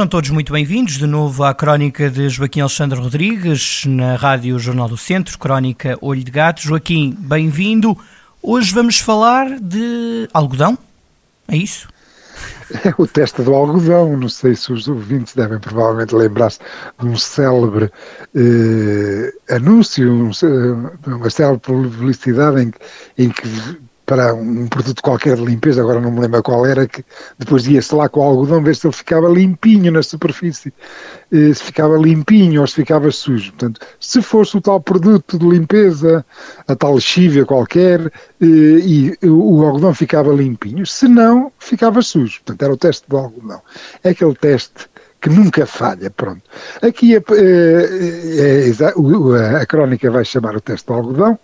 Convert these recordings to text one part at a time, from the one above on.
Sejam todos muito bem-vindos de novo à crónica de Joaquim Alexandre Rodrigues na Rádio Jornal do Centro, crónica Olho de Gato. Joaquim, bem-vindo. Hoje vamos falar de algodão, é isso? É o teste do algodão. Não sei se os ouvintes devem provavelmente lembrar-se de um célebre eh, anúncio, um, uma célebre publicidade em, em que para um produto qualquer de limpeza, agora não me lembro qual era, que depois ia-se lá com o algodão ver se ele ficava limpinho na superfície, eh, se ficava limpinho ou se ficava sujo. Portanto, se fosse o tal produto de limpeza, a tal lexívia qualquer, eh, e o algodão ficava limpinho, se não, ficava sujo. Portanto, era o teste do algodão. É aquele teste que nunca falha, pronto. Aqui a, é, é, a crónica vai chamar o teste do algodão,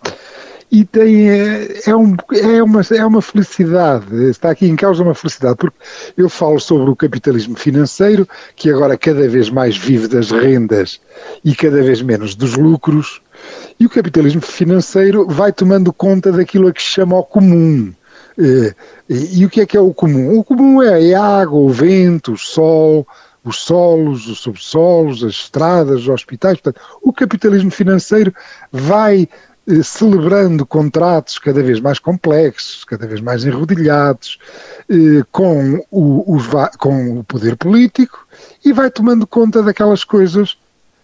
e tem, é, é, um, é, uma, é uma felicidade, está aqui em causa uma felicidade, porque eu falo sobre o capitalismo financeiro, que agora cada vez mais vive das rendas e cada vez menos dos lucros, e o capitalismo financeiro vai tomando conta daquilo a que se chama o comum. E, e, o que é que é o comum? O comum é a água, o vento, o sol, os solos, os subsolos, as estradas, os hospitais. Portanto, o capitalismo financeiro vai eh, celebrando contratos cada vez mais complexos, cada vez mais enrodilhados, eh, com o, com o poder político e vai tomando conta daquelas coisas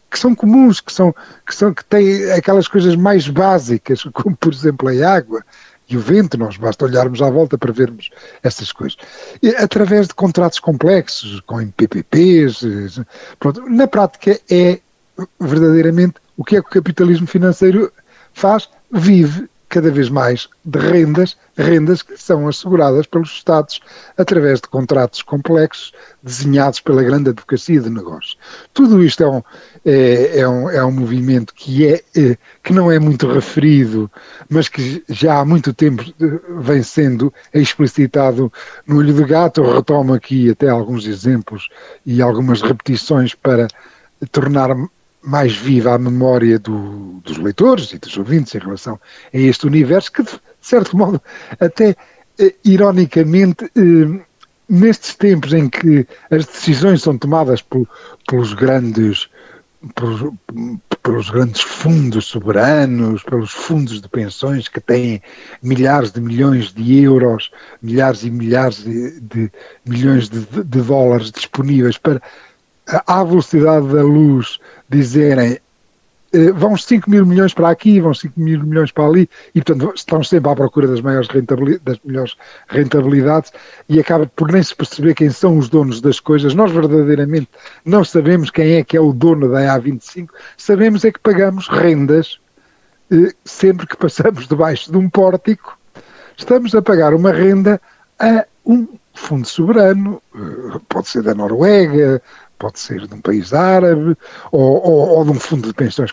que são comuns, que são que são que têm aquelas coisas mais básicas, como por exemplo a água e o vento, nós basta olharmos à volta para vermos essas coisas. E, através de contratos complexos, com PPPs, eh, pronto, na prática é verdadeiramente o que é que o capitalismo financeiro faz, vive cada vez mais de rendas, rendas que são asseguradas pelos Estados através de contratos complexos desenhados pela grande advocacia de negócios. Tudo isto é um, é, é um, é um movimento que, é, é, que não é muito referido, mas que já há muito tempo vem sendo explicitado no Olho do Gato. Eu retomo aqui até alguns exemplos e algumas repetições para tornar mais viva a memória do, dos leitores e dos ouvintes em relação a este universo que, de certo modo, até eh, ironicamente, eh, nestes tempos em que as decisões são tomadas por, pelos grandes pelos, pelos, grandes fundos soberanos, pelos fundos de pensões que têm milhares de milhões de euros, milhares e milhares de, de milhões de, de, dólares disponíveis para à velocidade da luz dizerem eh, vão 5 mil milhões para aqui, vão 5 mil milhões para ali, e portanto estão sempre à procura das maiores rentabilidades, das melhores rentabilidades e acaba por nem se perceber quem são os donos das coisas. Nós verdadeiramente não sabemos quem é que é o dono da A25, sabemos é que pagamos rendas eh, sempre que passamos debaixo de um pórtico, estamos a pagar uma renda a um fundo soberano, eh, pode ser da Noruega, pode ser de um país árabe ou, ou, ou de um fundo de pensões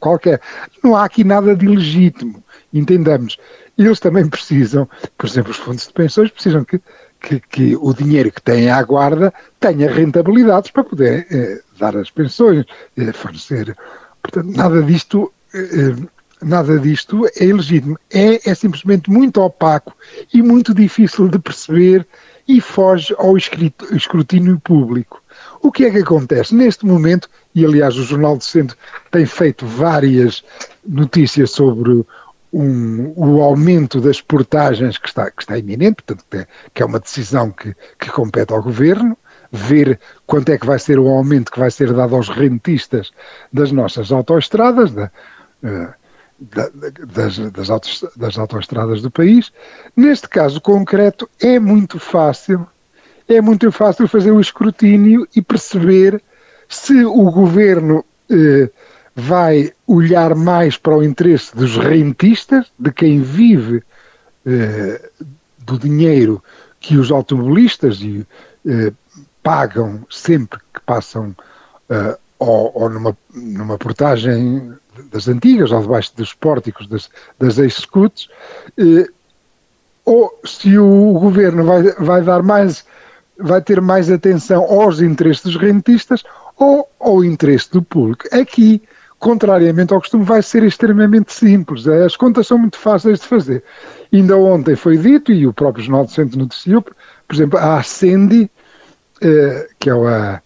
qualquer. Não há aqui nada de ilegítimo, entendamos. Eles também precisam, por exemplo, os fundos de pensões precisam que, que, que o dinheiro que têm à guarda tenha rentabilidades para poder eh, dar as pensões, eh, fornecer. Portanto, nada disto. Eh, nada disto é ilegítimo. É, é simplesmente muito opaco e muito difícil de perceber e foge ao escrutínio público. O que é que acontece? Neste momento, e aliás o Jornal do Centro tem feito várias notícias sobre um, o aumento das portagens que está, que está iminente, portanto, que é, que é uma decisão que, que compete ao Governo, ver quanto é que vai ser o aumento que vai ser dado aos rentistas das nossas autoestradas, da, da, das, das, autos, das autoestradas do país. Neste caso concreto, é muito fácil é muito fácil fazer o escrutínio e perceber se o governo eh, vai olhar mais para o interesse dos rentistas, de quem vive eh, do dinheiro que os automobilistas eh, pagam sempre que passam eh, ou, ou numa, numa portagem das antigas ou debaixo dos pórticos das, das ex-scouts, eh, ou se o governo vai, vai dar mais, vai ter mais atenção aos interesses dos rentistas ou ao interesse do público. Aqui, contrariamente ao costume, vai ser extremamente simples. As contas são muito fáceis de fazer. Ainda ontem foi dito, e o próprio Jornal do Centro noticiou, por exemplo, a Ascendi, eh, que é a,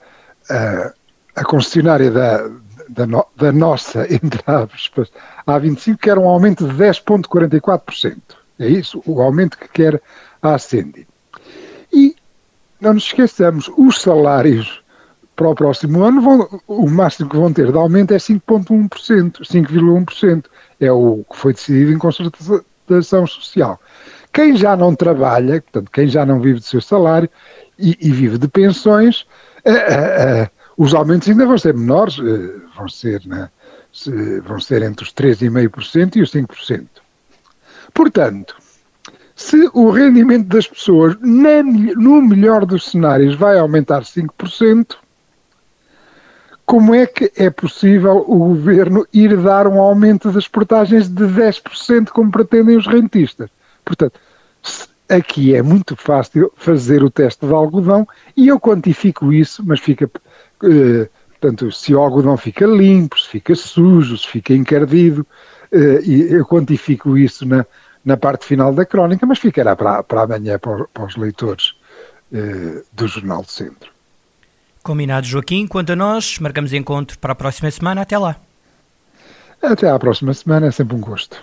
a, a concessionária da, da, no, da, nossa, entre aspas, A25, quer um aumento de 10,44%. É isso o aumento que quer a Ascendi. E não nos esqueçamos, os salários para o próximo ano, vão, o máximo que vão ter de aumento é 5,1%, 5,1%. É o que foi decidido em concertação social. Quem já não trabalha, portanto, quem já não vive do seu salário e, e vive de pensões, eh, eh, eh, os aumentos ainda vão ser menores, vão ser, né, vão ser entre os 3,5% e os 5%. Portanto, se o rendimento das pessoas, no melhor dos cenários, vai aumentar 5%, como é que é possível o governo ir dar um aumento das portagens de 10%, como pretendem os rentistas? Portanto, aqui é muito fácil fazer o teste de algodão e eu quantifico isso, mas fica. Eh, portanto, se o algodão fica limpo, se fica sujo, se fica encardido, eh, e eu quantifico isso na, na parte final da crónica, mas ficará para, para amanhã para, para os leitores eh, do Jornal do Centro. Combinado, Joaquim. Quanto a nós, marcamos encontro para a próxima semana. Até lá. Até à próxima semana, é sempre um gosto.